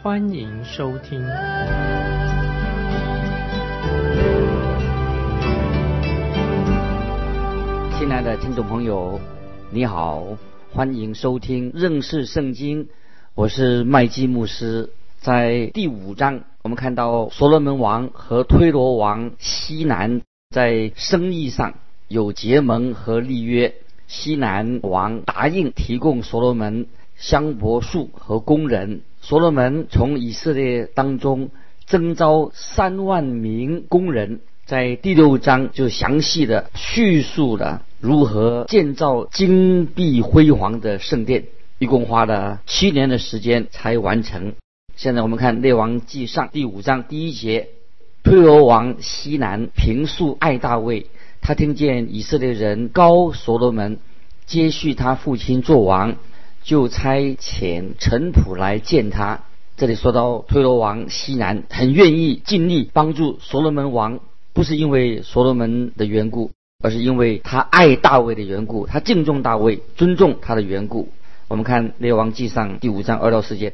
欢迎收听。亲爱的听众朋友，你好，欢迎收听认识圣经。我是麦基牧师。在第五章，我们看到所罗门王和推罗王西南在生意上有结盟和立约。西南王答应提供所罗门香柏树和工人。所罗门从以色列当中征召三万名工人。在第六章就详细的叙述了如何建造金碧辉煌的圣殿，一共花了七年的时间才完成。现在我们看《列王纪上》第五章第一节，推罗王西南平素爱大卫，他听见以色列人高所罗门接续他父亲做王，就差遣臣仆来见他。这里说到推罗王西南很愿意尽力帮助所罗门王。不是因为所罗门的缘故，而是因为他爱大卫的缘故，他敬重大卫，尊重他的缘故。我们看列王记上第五章二到四节，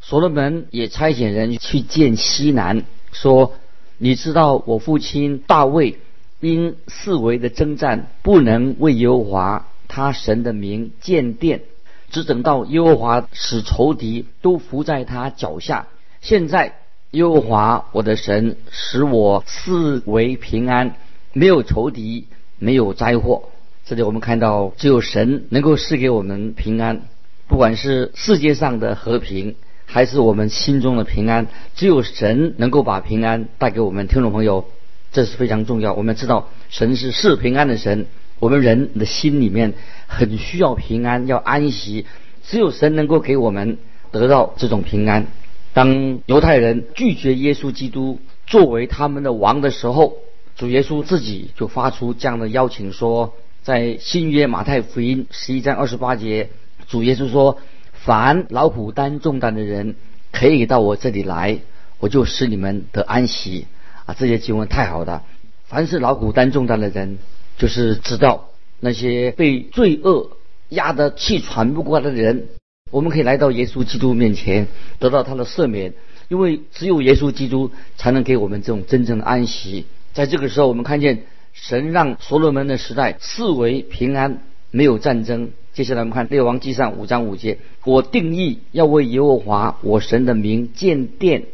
所罗门也差遣人去见西南，说：“你知道我父亲大卫因四围的征战，不能为耶和华他神的名建殿，只等到耶和华使仇敌都伏在他脚下。现在。”耶和华我的神使我四围平安，没有仇敌，没有灾祸。这里我们看到，只有神能够赐给我们平安，不管是世界上的和平，还是我们心中的平安，只有神能够把平安带给我们。听众朋友，这是非常重要。我们知道，神是赐平安的神，我们人的心里面很需要平安，要安息，只有神能够给我们得到这种平安。当犹太人拒绝耶稣基督作为他们的王的时候，主耶稣自己就发出这样的邀请说，在新约马太福音十一章二十八节，主耶稣说：“凡老虎担重担的人，可以到我这里来，我就使你们得安息。”啊，这些经文太好了。凡是老虎担重担的人，就是知道那些被罪恶压得气喘不过来的人。我们可以来到耶稣基督面前，得到他的赦免，因为只有耶稣基督才能给我们这种真正的安息。在这个时候，我们看见神让所罗门的时代视为平安，没有战争。接下来我们看列王记上五章五节：我定义要为耶和华我神的名建殿，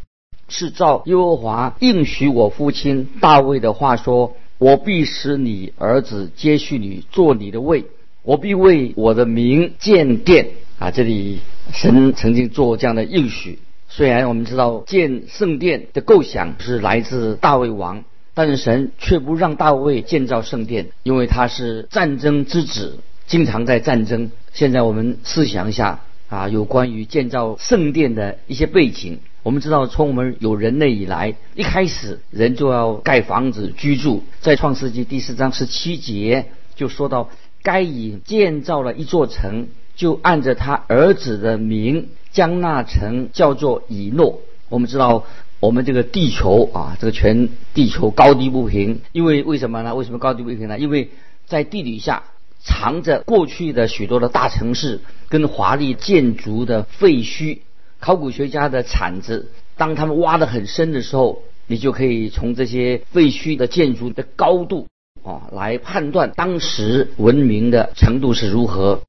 是照耶和华应许我父亲大卫的话说：我必使你儿子接续你做你的位，我必为我的名建殿。啊，这里神曾经做这样的应许。虽然我们知道建圣殿的构想是来自大卫王，但是神却不让大卫建造圣殿，因为他是战争之子，经常在战争。现在我们试想一下啊，有关于建造圣殿的一些背景。我们知道，从我们有人类以来，一开始人就要盖房子居住。在创世纪第四章十七节就说到，该隐建造了一座城。就按着他儿子的名，将那城叫做以诺。我们知道，我们这个地球啊，这个全地球高低不平，因为为什么呢？为什么高低不平呢？因为在地底下藏着过去的许多的大城市跟华丽建筑的废墟。考古学家的铲子，当他们挖得很深的时候，你就可以从这些废墟的建筑的高度啊，来判断当时文明的程度是如何。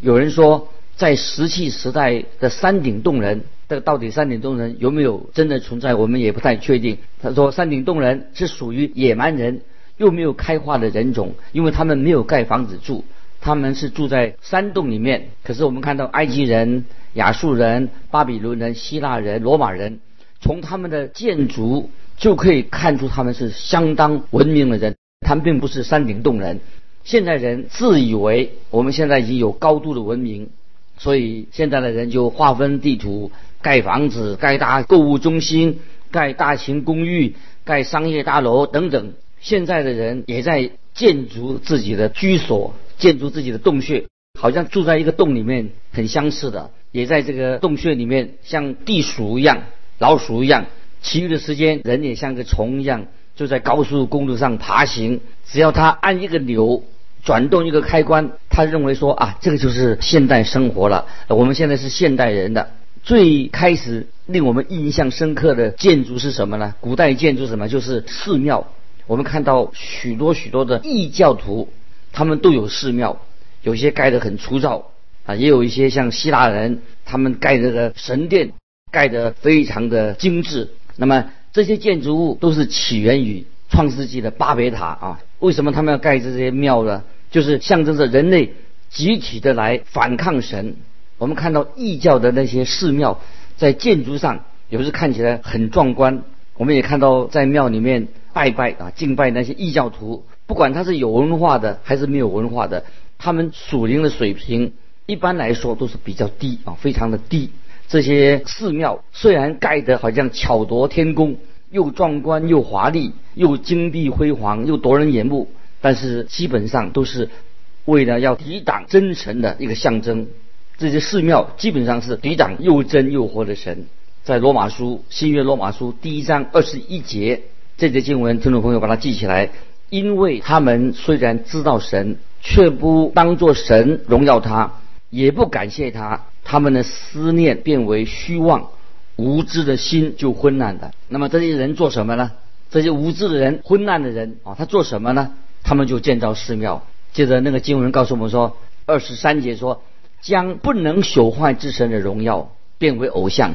有人说，在石器时代的山顶洞人，这个到底山顶洞人有没有真的存在，我们也不太确定。他说，山顶洞人是属于野蛮人，又没有开化的人种，因为他们没有盖房子住，他们是住在山洞里面。可是我们看到埃及人、亚述人、巴比伦人、希腊人、罗马人，从他们的建筑就可以看出他们是相当文明的人，他们并不是山顶洞人。现在人自以为我们现在已经有高度的文明，所以现在的人就划分地图、盖房子、盖大购物中心、盖大型公寓、盖商业大楼等等。现在的人也在建筑自己的居所，建筑自己的洞穴，好像住在一个洞里面，很相似的。也在这个洞穴里面，像地鼠一样、老鼠一样。其余的时间，人也像个虫一样，就在高速公路上爬行。只要他按一个钮，转动一个开关，他认为说啊，这个就是现代生活了。我们现在是现代人的。最开始令我们印象深刻的建筑是什么呢？古代建筑什么？就是寺庙。我们看到许多许多的异教徒，他们都有寺庙，有些盖得很粗糙啊，也有一些像希腊人，他们盖这个神殿，盖得非常的精致。那么这些建筑物都是起源于创世纪的巴别塔啊。为什么他们要盖这些庙呢？就是象征着人类集体的来反抗神。我们看到异教的那些寺庙，在建筑上有时看起来很壮观。我们也看到在庙里面拜拜啊，敬拜那些异教徒，不管他是有文化的还是没有文化的，他们属灵的水平一般来说都是比较低啊，非常的低。这些寺庙虽然盖得好像巧夺天工，又壮观又华丽，又金碧辉煌，又夺人眼目，但是基本上都是为了要抵挡真神的一个象征。这些寺庙基本上是抵挡又真又活的神，在罗马书新约罗马书第一章二十一节这节经文，听众朋友把它记起来，因为他们虽然知道神，却不当作神荣耀他，也不感谢他，他们的思念变为虚妄，无知的心就昏暗的。那么这些人做什么呢？这些无知的人、昏暗的人啊，他做什么呢？他们就建造寺庙。接着那个经文告诉我们说，二十三节说。将不能朽坏之神的荣耀变为偶像，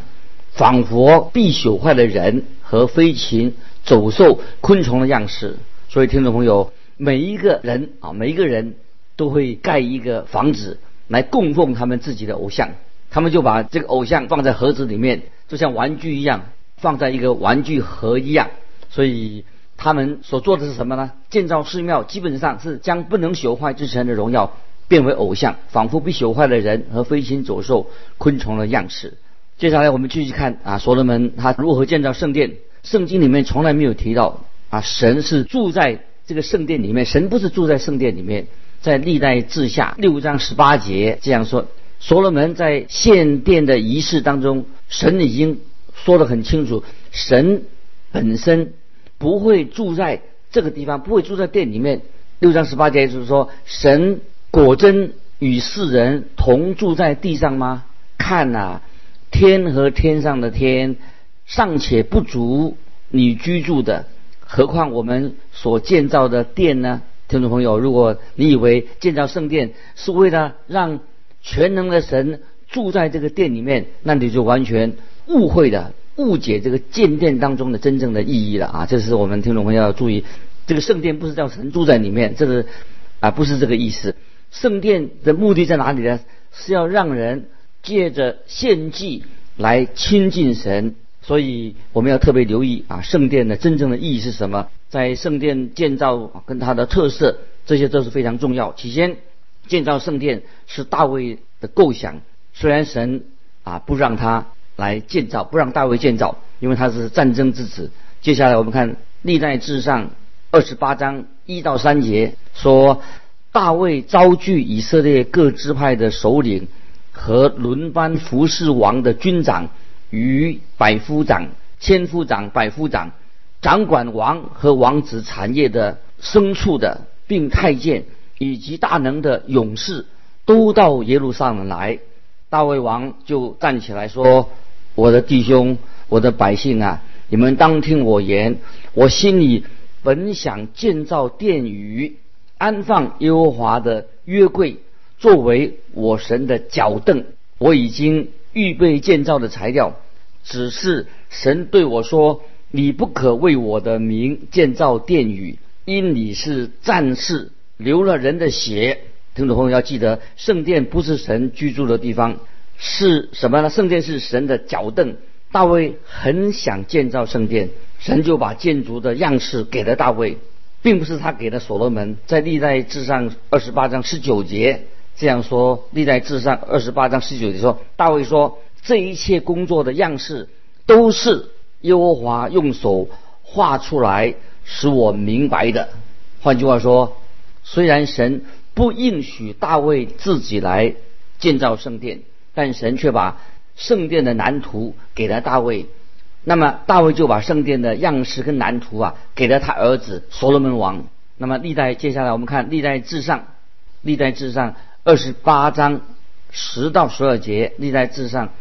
仿佛必朽坏的人和飞禽、走兽、昆虫的样式。所以，听众朋友，每一个人啊，每一个人都会盖一个房子来供奉他们自己的偶像。他们就把这个偶像放在盒子里面，就像玩具一样，放在一个玩具盒一样。所以，他们所做的是什么呢？建造寺庙，基本上是将不能朽坏之神的荣耀。变为偶像，仿佛被朽坏的人和飞禽走兽、昆虫的样式。接下来我们继续看啊，所罗门他如何建造圣殿。圣经里面从来没有提到啊，神是住在这个圣殿里面。神不是住在圣殿里面，在历代志下六章十八节这样说：所罗门在献殿的仪式当中，神已经说得很清楚，神本身不会住在这个地方，不会住在殿里面。六章十八节就是说神。果真与世人同住在地上吗？看呐，天和天上的天尚且不足你居住的，何况我们所建造的殿呢？听众朋友，如果你以为建造圣殿是为了让全能的神住在这个殿里面，那你就完全误会的误解这个建殿当中的真正的意义了啊！这是我们听众朋友要注意，这个圣殿不是叫神住在里面，这是啊，不是这个意思。圣殿的目的在哪里呢？是要让人借着献祭来亲近神，所以我们要特别留意啊，圣殿的真正的意义是什么？在圣殿建造跟它的特色，这些都是非常重要。起先建造圣殿是大卫的构想，虽然神啊不让他来建造，不让大卫建造，因为他是战争之子。接下来我们看历代志上二十八章一到三节说。大卫召聚以色列各支派的首领和轮班服侍王的军长与百夫长、千夫长、百夫长，掌管王和王子产业的牲畜的，并太监以及大能的勇士，都到耶路撒冷来。大卫王就站起来说：“我的弟兄，我的百姓啊，你们当听我言。我心里本想建造殿宇。”安放耶和华的约柜，作为我神的脚凳。我已经预备建造的材料，只是神对我说：“你不可为我的名建造殿宇，因你是战士，流了人的血。”听众朋友要记得，圣殿不是神居住的地方，是什么呢？圣殿是神的脚凳。大卫很想建造圣殿，神就把建筑的样式给了大卫。并不是他给的所罗门，在历代志上二十八章十九节这样说。历代志上二十八章十九节说，大卫说这一切工作的样式都是耶和华用手画出来，使我明白的。换句话说，虽然神不应许大卫自己来建造圣殿，但神却把圣殿的蓝图给了大卫。那么大卫就把圣殿的样式跟蓝图啊，给了他儿子所罗门王。那么历代接下来我们看历代至上，历代至上二十八章十到十二节，历代至上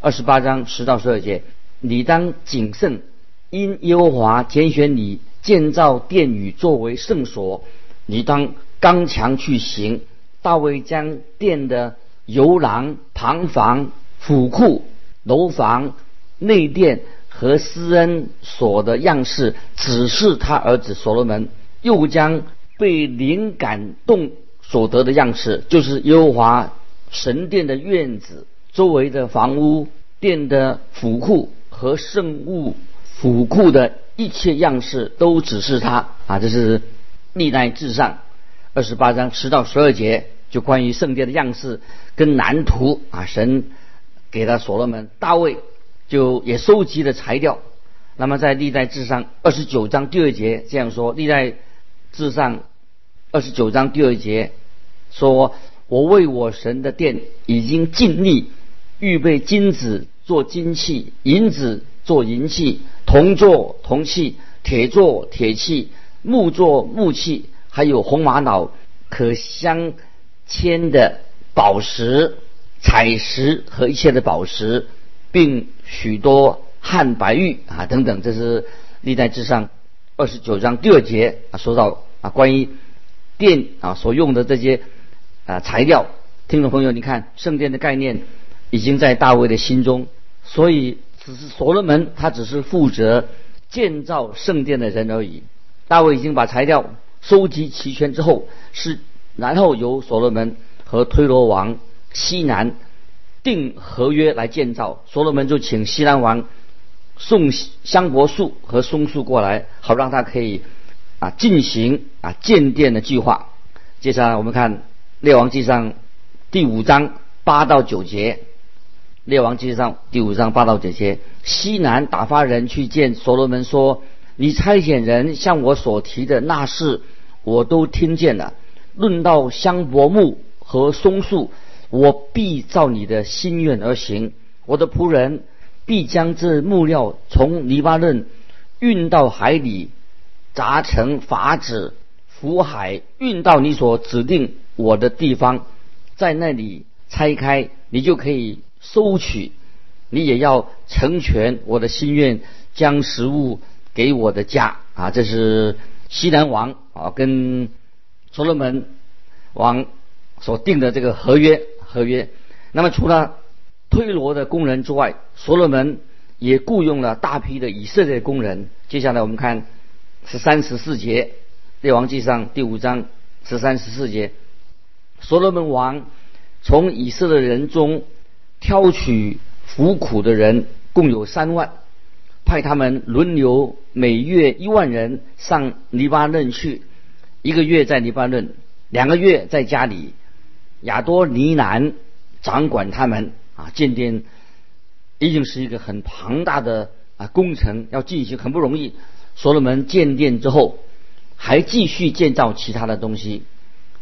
二十八章十到十二节，你当谨慎，因耶和华拣选你建造殿宇作为圣所，你当刚强去行。大卫将殿的游廊、旁房、府库、楼房、内殿和施恩所的样式，指示他儿子所罗门。又将被灵感动所得的样式，就是耶和华神殿的院子周围的房屋、殿的府库和圣物府库的一切样式，都指示他啊。这是历代至上二十八章十到十二节，就关于圣殿的样式跟蓝图啊，神给他所罗门，大卫就也收集了材料。那么在历代至上二十九章第二节这样说，历代。至上二十九章第二节说：“我为我神的殿已经尽力预备金子做金器，银子做银器，铜做铜器，铁做铁器，木做木器，还有红玛瑙可镶嵌的宝石、彩石和一切的宝石，并许多汉白玉啊等等。”这是历代至上二十九章第二节啊说到。啊，关于殿啊所用的这些啊材料，听众朋友，你看圣殿的概念已经在大卫的心中，所以只是所罗门他只是负责建造圣殿的人而已。大卫已经把材料收集齐全之后，是然后由所罗门和推罗王西南定合约来建造。所罗门就请西南王送香柏树和松树过来，好让他可以。啊，进行啊建殿的计划。接下来我们看《列王记上》第五章八到九节，《列王记上》第五章八到九节，西南打发人去见所罗门说：“你差遣人向我所提的那事，我都听见了。论到香柏木和松树，我必照你的心愿而行。我的仆人必将这木料从黎巴嫩运到海里。”砸成筏子，浮海运到你所指定我的地方，在那里拆开，你就可以收取。你也要成全我的心愿，将食物给我的家啊！这是西南王啊跟所罗门王所定的这个合约合约。那么除了推罗的工人之外，所罗门也雇佣了大批的以色列工人。接下来我们看。十三十四节，《列王记上》第五章十三十四节，所罗门王从以色列人中挑取服苦的人，共有三万，派他们轮流每月一万人上黎巴嫩去，一个月在黎巴嫩，两个月在家里。亚多尼南掌管他们啊，建殿已经是一个很庞大的啊工程，要进行很不容易。所罗门建殿之后，还继续建造其他的东西。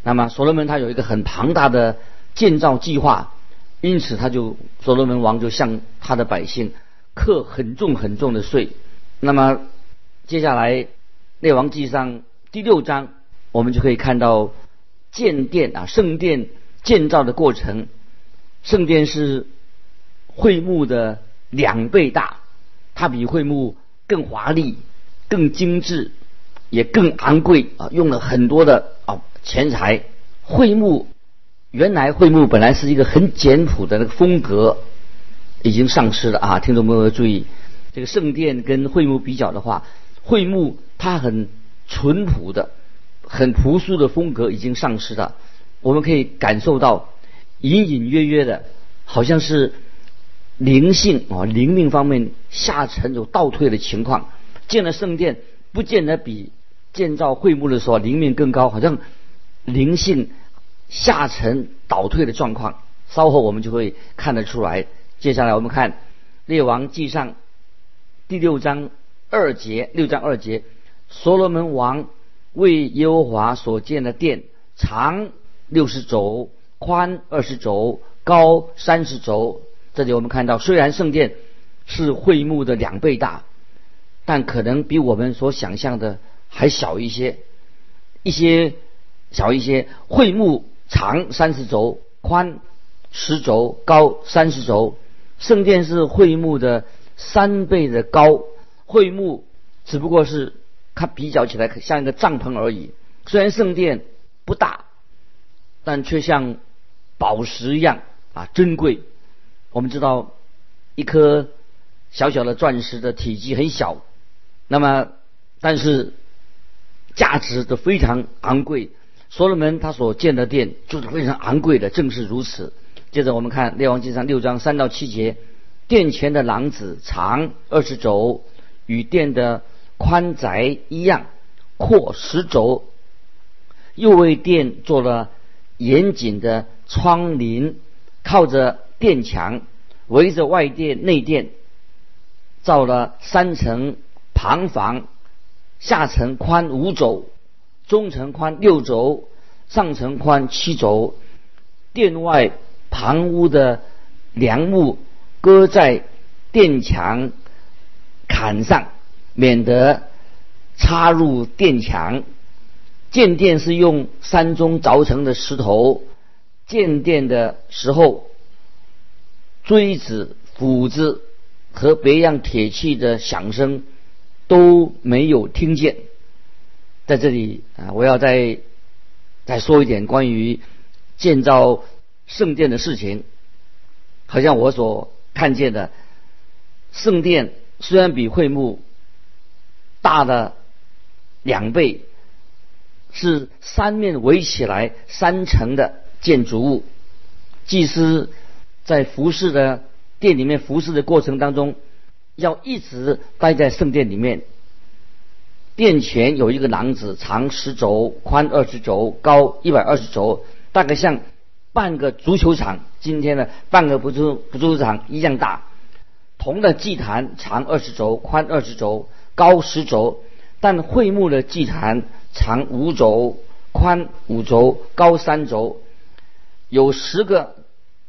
那么，所罗门他有一个很庞大的建造计划，因此他就所罗门王就向他的百姓课很重很重的税。那么，接下来《列王记上》第六章，我们就可以看到建殿啊，圣殿建造的过程。圣殿是会幕的两倍大，它比会幕更华丽。更精致，也更昂贵啊！用了很多的啊钱财。会幕原来会幕本来是一个很简朴的那个风格，已经丧失了啊！听众朋友要注意，这个圣殿跟会幕比较的话，会幕它很淳朴的、很朴素的风格已经丧失了。我们可以感受到隐隐约约的，好像是灵性啊灵命方面下沉有倒退的情况。建了圣殿，不见得比建造会幕的时候灵命更高，好像灵性下沉倒退的状况。稍后我们就会看得出来。接下来我们看《列王记上》第六章二节，六章二节，所罗门王为耶和华所建的殿，长六十轴，宽二十轴，高三十轴。这里我们看到，虽然圣殿是会幕的两倍大，但可能比我们所想象的还小一些，一些小一些。会幕长三十轴，宽十轴，高三十轴。圣殿是会幕的三倍的高，会幕只不过是它比较起来像一个帐篷而已。虽然圣殿不大，但却像宝石一样啊珍贵。我们知道，一颗小小的钻石的体积很小，那么但是价值都非常昂贵。所罗门他所建的殿就是非常昂贵的，正是如此。接着我们看《列王纪上》六章三到七节，殿前的廊子长二十轴，与殿的宽窄一样，阔十轴，又为殿做了严谨的窗棂，靠着。殿墙围着外殿、内殿造了三层旁房，下层宽五肘，中层宽六轴，上层宽七轴。殿外旁屋的梁木搁在殿墙坎上，免得插入殿墙。建殿是用山中凿成的石头，建殿的时候。锥子、斧子和别样铁器的响声都没有听见。在这里啊，我要再再说一点关于建造圣殿的事情。好像我所看见的圣殿，虽然比会幕大了两倍，是三面围起来三层的建筑物，祭司。在服侍的店里面服侍的过程当中，要一直待在圣殿里面。殿前有一个廊子，长十轴，宽二十轴，高一百二十轴，大概像半个足球场，今天的半个足球足球场一样大。铜的祭坛长二十轴，宽二十轴，高十轴，但会幕的祭坛长五轴，宽五轴，高三轴，有十个。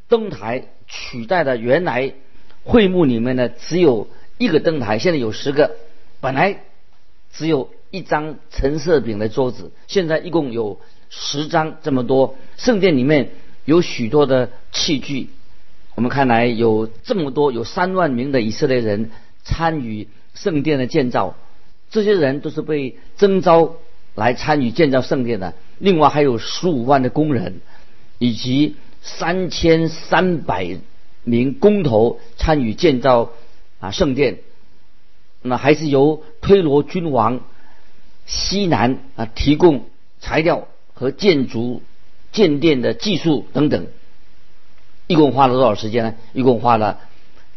灯台取代了原来会幕里面的只有一个灯台，现在有十个。本来只有一张橙色饼的桌子，现在一共有十张这么多。圣殿里面有许多的器具，我们看来有这么多，有三万名的以色列人参与圣殿的建造，这些人都是被征召来参与建造圣殿的。另外还有十五万的工人，以及。三千三百名工头参与建造啊圣殿，那还是由推罗君王西南啊提供材料和建筑建殿的技术等等，一共花了多少时间呢？一共花了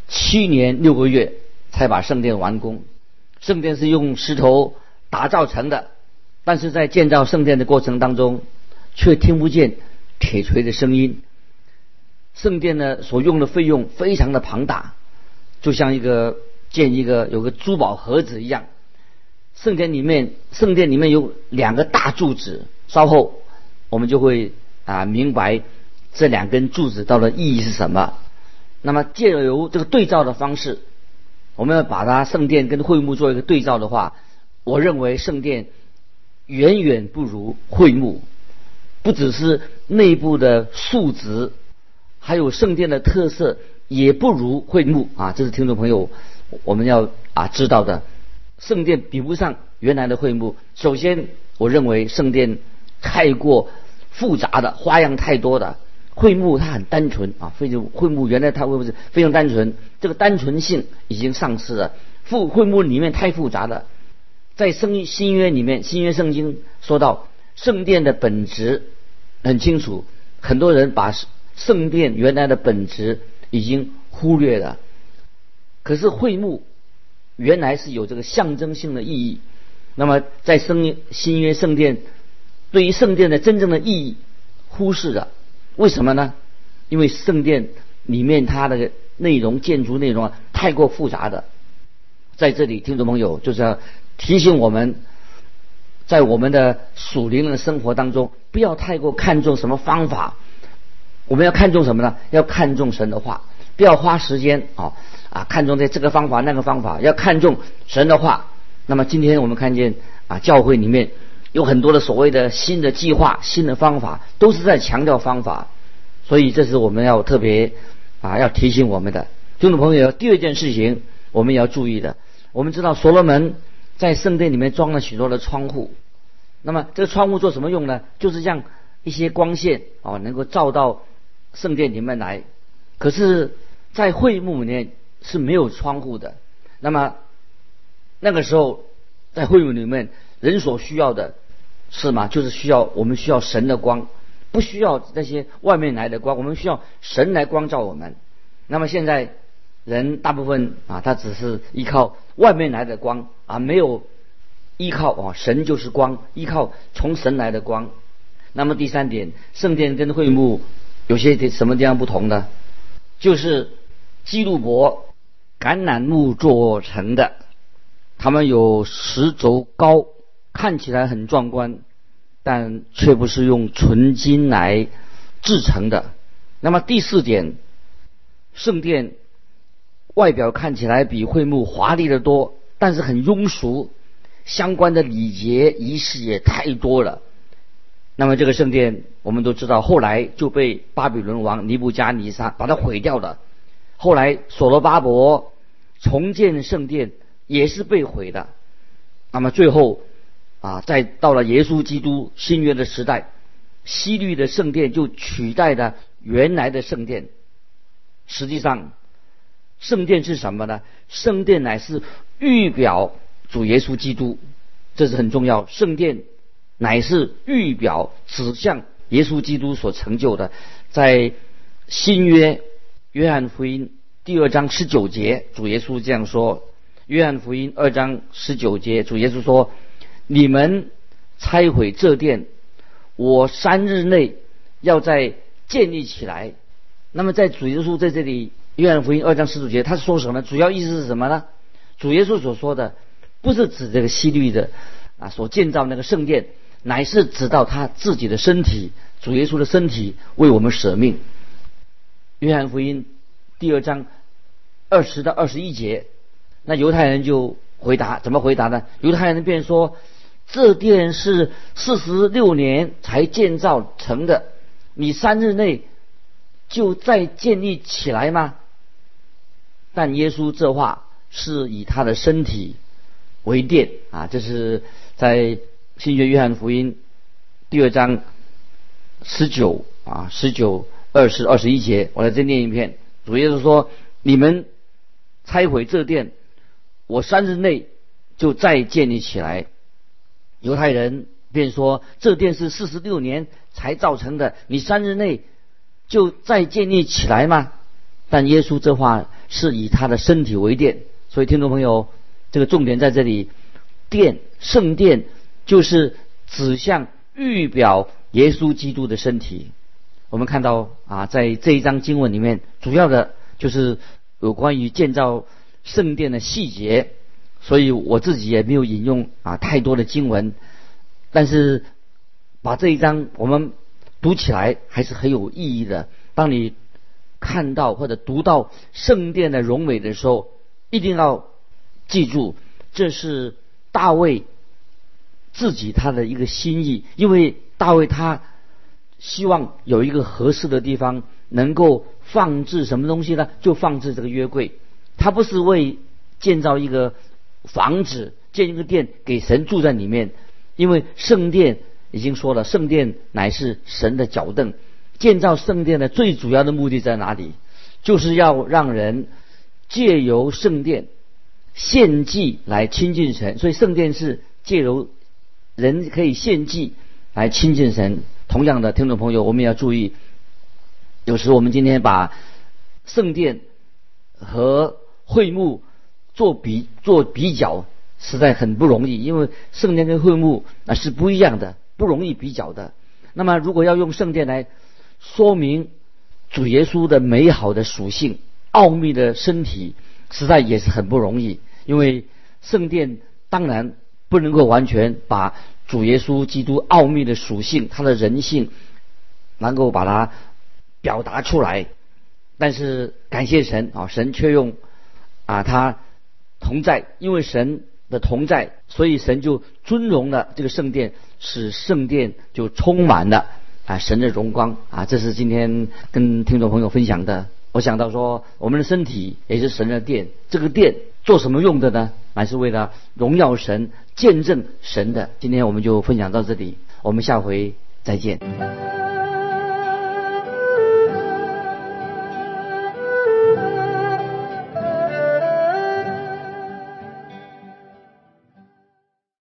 七年六个月才把圣殿完工。圣殿是用石头打造成的，但是在建造圣殿的过程当中，却听不见铁锤的声音。圣殿呢所用的费用非常的庞大，就像一个建一个有个珠宝盒子一样。圣殿里面，圣殿里面有两个大柱子，稍后我们就会啊明白这两根柱子到底意义是什么。那么借由这个对照的方式，我们要把它圣殿跟会幕做一个对照的话，我认为圣殿远远不如会幕，不只是内部的数值。还有圣殿的特色也不如会幕啊，这是听众朋友我们要啊知道的。圣殿比不上原来的会幕。首先，我认为圣殿太过复杂的花样太多的会幕它很单纯啊，非常会幕原来它会不是非常单纯，这个单纯性已经丧失了。复会幕里面太复杂了，在圣新约里面，新约圣经说到圣殿的本质很清楚，很多人把。圣殿原来的本质已经忽略了，可是会幕原来是有这个象征性的意义。那么在圣新约圣殿对于圣殿的真正的意义忽视了，为什么呢？因为圣殿里面它的内容建筑内容啊太过复杂的，在这里，听众朋友就是要提醒我们，在我们的属灵的生活当中，不要太过看重什么方法。我们要看重什么呢？要看重神的话，不要花时间啊啊看重在这个方法那个方法，要看重神的话。那么今天我们看见啊，教会里面有很多的所谓的新的计划、新的方法，都是在强调方法。所以这是我们要特别啊要提醒我们的听众朋友。第二件事情我们也要注意的。我们知道所罗门在圣殿里面装了许多的窗户，那么这个窗户做什么用呢？就是让一些光线哦能够照到圣殿里面来。可是，在会幕里面是没有窗户的。那么那个时候在会幕里面，人所需要的是吗？就是需要我们需要神的光，不需要那些外面来的光，我们需要神来光照我们。那么现在。人大部分啊，他只是依靠外面来的光啊，没有依靠啊，神就是光，依靠从神来的光。那么第三点，圣殿跟会幕有些什么地方不同呢？就是基路伯橄榄木做成的，它们有十轴高，看起来很壮观，但却不是用纯金来制成的。那么第四点，圣殿。外表看起来比会幕华丽的多，但是很庸俗，相关的礼节仪式也太多了。那么这个圣殿，我们都知道，后来就被巴比伦王尼布加尼撒把它毁掉了。后来所罗巴伯重建圣殿也是被毁的。那么最后啊，在到了耶稣基督新约的时代，西律的圣殿就取代了原来的圣殿。实际上。圣殿是什么呢？圣殿乃是预表主耶稣基督，这是很重要。圣殿乃是预表指向耶稣基督所成就的。在新约约翰福音第二章十九节，主耶稣这样说：约翰福音二章十九节，主耶稣说：“你们拆毁这殿，我三日内要再建立起来。”那么，在主耶稣在这里。约翰福音二章十九节，他是说什么呢？主要意思是什么呢？主耶稣所说的，不是指这个西律的啊所建造那个圣殿，乃是指到他自己的身体，主耶稣的身体为我们舍命。约翰福音第二章二十到二十一节，那犹太人就回答，怎么回答呢？犹太人便说，这殿是四十六年才建造成的，你三日内就再建立起来吗？但耶稣这话是以他的身体为殿啊，这是在新约约翰福音第二章十九啊十九二十二十一节，我来再念一遍。主耶稣说：“你们拆毁这殿，我三日内就再建立起来。”犹太人便说：“这殿是四十六年才造成的，你三日内就再建立起来吗？”但耶稣这话。是以他的身体为殿，所以听众朋友，这个重点在这里，殿圣殿就是指向预表耶稣基督的身体。我们看到啊，在这一章经文里面，主要的就是有关于建造圣殿的细节，所以我自己也没有引用啊太多的经文，但是把这一章我们读起来还是很有意义的。当你看到或者读到圣殿的荣美的时候，一定要记住，这是大卫自己他的一个心意。因为大卫他希望有一个合适的地方能够放置什么东西呢？就放置这个约柜。他不是为建造一个房子、建一个殿给神住在里面，因为圣殿已经说了，圣殿乃是神的脚凳。建造圣殿的最主要的目的在哪里？就是要让人借由圣殿献祭来亲近神。所以圣殿是借由人可以献祭来亲近神。同样的，听众朋友，我们也要注意，有时我们今天把圣殿和会幕做比做比较，实在很不容易，因为圣殿跟会幕那是不一样的，不容易比较的。那么，如果要用圣殿来说明主耶稣的美好的属性、奥秘的身体，实在也是很不容易。因为圣殿当然不能够完全把主耶稣基督奥秘的属性、他的人性，能够把它表达出来。但是感谢神啊，神却用啊他同在，因为神的同在，所以神就尊荣了这个圣殿，使圣殿就充满了啊神的荣光啊。这是今天跟听众朋友分享的。我想到说，我们的身体也是神的殿，这个殿做什么用的呢？还是为了荣耀神、见证神的。今天我们就分享到这里，我们下回再见。